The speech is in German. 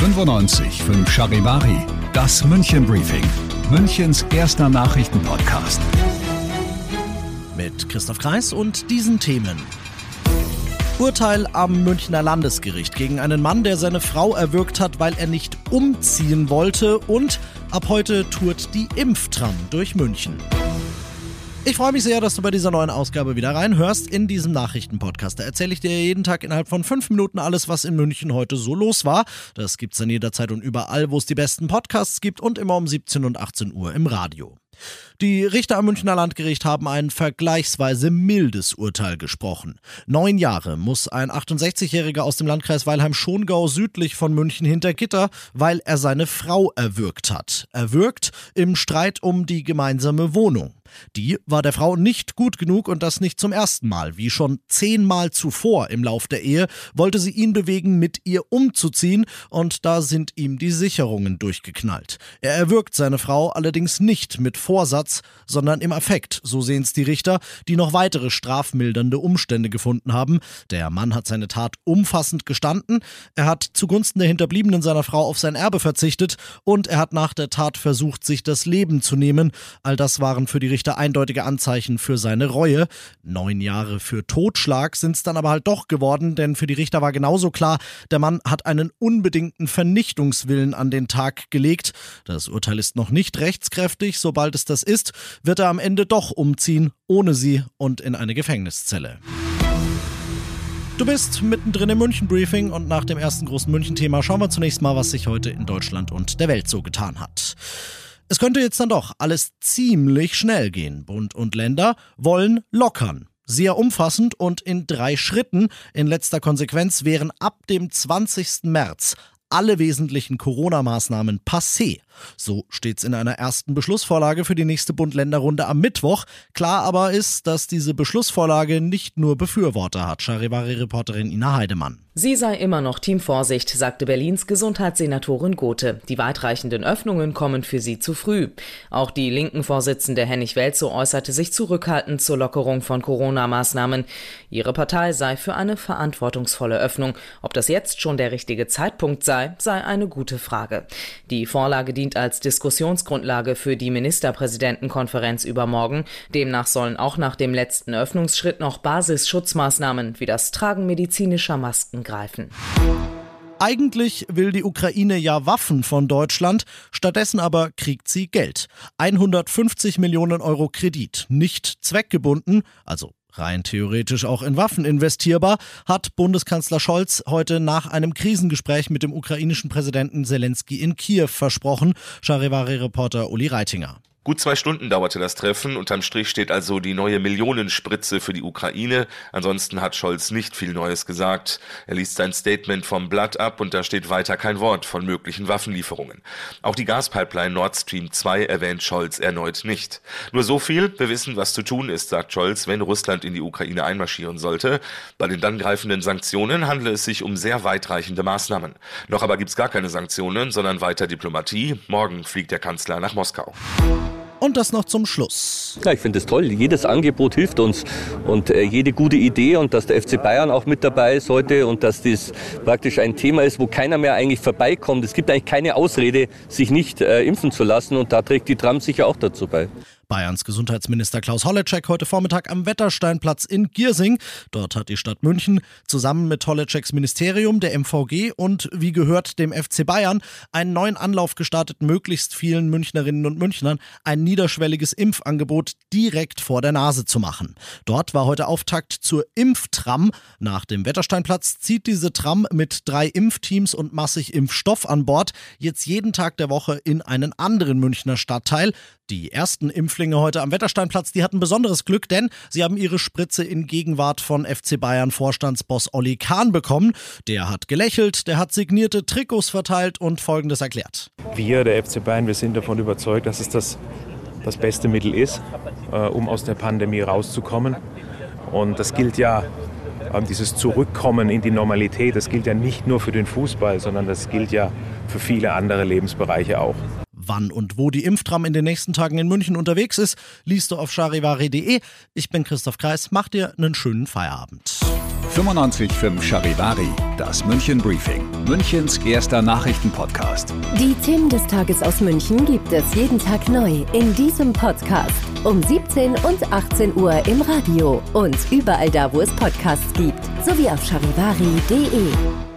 95 5 Charivari, das München Briefing, Münchens erster Nachrichtenpodcast. Mit Christoph Kreis und diesen Themen. Urteil am Münchner Landesgericht gegen einen Mann, der seine Frau erwürgt hat, weil er nicht umziehen wollte und ab heute tourt die Impftram durch München. Ich freue mich sehr, dass du bei dieser neuen Ausgabe wieder reinhörst in diesem Nachrichtenpodcast. Da erzähle ich dir jeden Tag innerhalb von fünf Minuten alles, was in München heute so los war. Das gibt's dann jederzeit und überall, wo es die besten Podcasts gibt und immer um 17 und 18 Uhr im Radio. Die Richter am Münchner Landgericht haben ein vergleichsweise mildes Urteil gesprochen. Neun Jahre muss ein 68-Jähriger aus dem Landkreis Weilheim-Schongau südlich von München hinter Gitter, weil er seine Frau erwürgt hat. Erwürgt im Streit um die gemeinsame Wohnung. Die war der Frau nicht gut genug und das nicht zum ersten Mal. Wie schon zehnmal zuvor im Lauf der Ehe wollte sie ihn bewegen, mit ihr umzuziehen und da sind ihm die Sicherungen durchgeknallt. Er erwürgt seine Frau allerdings nicht mit Vorsatz, sondern im Affekt, so sehen es die Richter, die noch weitere strafmildernde Umstände gefunden haben. Der Mann hat seine Tat umfassend gestanden, er hat zugunsten der Hinterbliebenen seiner Frau auf sein Erbe verzichtet und er hat nach der Tat versucht, sich das Leben zu nehmen. All das waren für die Richter Richter eindeutige Anzeichen für seine Reue. Neun Jahre für Totschlag sind es dann aber halt doch geworden, denn für die Richter war genauso klar, der Mann hat einen unbedingten Vernichtungswillen an den Tag gelegt. Das Urteil ist noch nicht rechtskräftig. Sobald es das ist, wird er am Ende doch umziehen, ohne sie und in eine Gefängniszelle. Du bist mittendrin im München-Briefing und nach dem ersten großen München-Thema schauen wir zunächst mal, was sich heute in Deutschland und der Welt so getan hat. Es könnte jetzt dann doch alles ziemlich schnell gehen. Bund und Länder wollen lockern. Sehr umfassend und in drei Schritten. In letzter Konsequenz wären ab dem 20. März alle wesentlichen Corona-Maßnahmen passé. So steht's in einer ersten Beschlussvorlage für die nächste Bund-Länder-Runde am Mittwoch. Klar aber ist, dass diese Beschlussvorlage nicht nur Befürworter hat. Charivari-Reporterin Ina Heidemann. Sie sei immer noch Team Vorsicht, sagte Berlins Gesundheitssenatorin Gothe. Die weitreichenden Öffnungen kommen für sie zu früh. Auch die linken Vorsitzende Hennig Welzow äußerte sich zurückhaltend zur Lockerung von Corona-Maßnahmen. Ihre Partei sei für eine verantwortungsvolle Öffnung. Ob das jetzt schon der richtige Zeitpunkt sei, sei eine gute Frage. Die Vorlage dient als Diskussionsgrundlage für die Ministerpräsidentenkonferenz übermorgen. Demnach sollen auch nach dem letzten Öffnungsschritt noch Basisschutzmaßnahmen wie das Tragen medizinischer Masken greifen. Eigentlich will die Ukraine ja Waffen von Deutschland, stattdessen aber kriegt sie Geld. 150 Millionen Euro Kredit, nicht zweckgebunden, also rein theoretisch auch in Waffen investierbar, hat Bundeskanzler Scholz heute nach einem Krisengespräch mit dem ukrainischen Präsidenten Zelensky in Kiew versprochen. Charivari-Reporter Uli Reitinger. Gut zwei Stunden dauerte das Treffen. Unterm Strich steht also die neue Millionenspritze für die Ukraine. Ansonsten hat Scholz nicht viel Neues gesagt. Er liest sein Statement vom Blatt ab und da steht weiter kein Wort von möglichen Waffenlieferungen. Auch die Gaspipeline Nord Stream 2 erwähnt Scholz erneut nicht. Nur so viel, wir wissen, was zu tun ist, sagt Scholz, wenn Russland in die Ukraine einmarschieren sollte. Bei den dann greifenden Sanktionen handle es sich um sehr weitreichende Maßnahmen. Noch aber gibt's gar keine Sanktionen, sondern weiter Diplomatie. Morgen fliegt der Kanzler nach Moskau. Und das noch zum Schluss. Ja, ich finde es toll. Jedes Angebot hilft uns. Und äh, jede gute Idee und dass der FC Bayern auch mit dabei ist heute und dass das praktisch ein Thema ist, wo keiner mehr eigentlich vorbeikommt. Es gibt eigentlich keine Ausrede, sich nicht äh, impfen zu lassen. Und da trägt die Tram sicher auch dazu bei. Bayerns Gesundheitsminister Klaus Holleczek heute Vormittag am Wettersteinplatz in Giersing. Dort hat die Stadt München zusammen mit Holleczeks Ministerium, der MVG und wie gehört dem FC Bayern einen neuen Anlauf gestartet, möglichst vielen Münchnerinnen und Münchnern ein niederschwelliges Impfangebot direkt vor der Nase zu machen. Dort war heute Auftakt zur Impftram. Nach dem Wettersteinplatz zieht diese Tram mit drei Impfteams und massig Impfstoff an Bord jetzt jeden Tag der Woche in einen anderen Münchner Stadtteil. Die ersten Impflinge heute am Wettersteinplatz, die hatten besonderes Glück, denn sie haben ihre Spritze in Gegenwart von FC Bayern Vorstandsboss Olli Kahn bekommen. Der hat gelächelt, der hat signierte Trikots verteilt und Folgendes erklärt. Wir, der FC Bayern, wir sind davon überzeugt, dass es das, das beste Mittel ist, äh, um aus der Pandemie rauszukommen. Und das gilt ja, äh, dieses Zurückkommen in die Normalität, das gilt ja nicht nur für den Fußball, sondern das gilt ja für viele andere Lebensbereiche auch. Wann und wo die Impftram in den nächsten Tagen in München unterwegs ist, liest du auf charivari.de. Ich bin Christoph Kreis, mach dir einen schönen Feierabend. 95.5 Charivari, das München Briefing, Münchens erster Nachrichtenpodcast. Die Themen des Tages aus München gibt es jeden Tag neu in diesem Podcast. Um 17 und 18 Uhr im Radio und überall da, wo es Podcasts gibt, sowie auf charivari.de.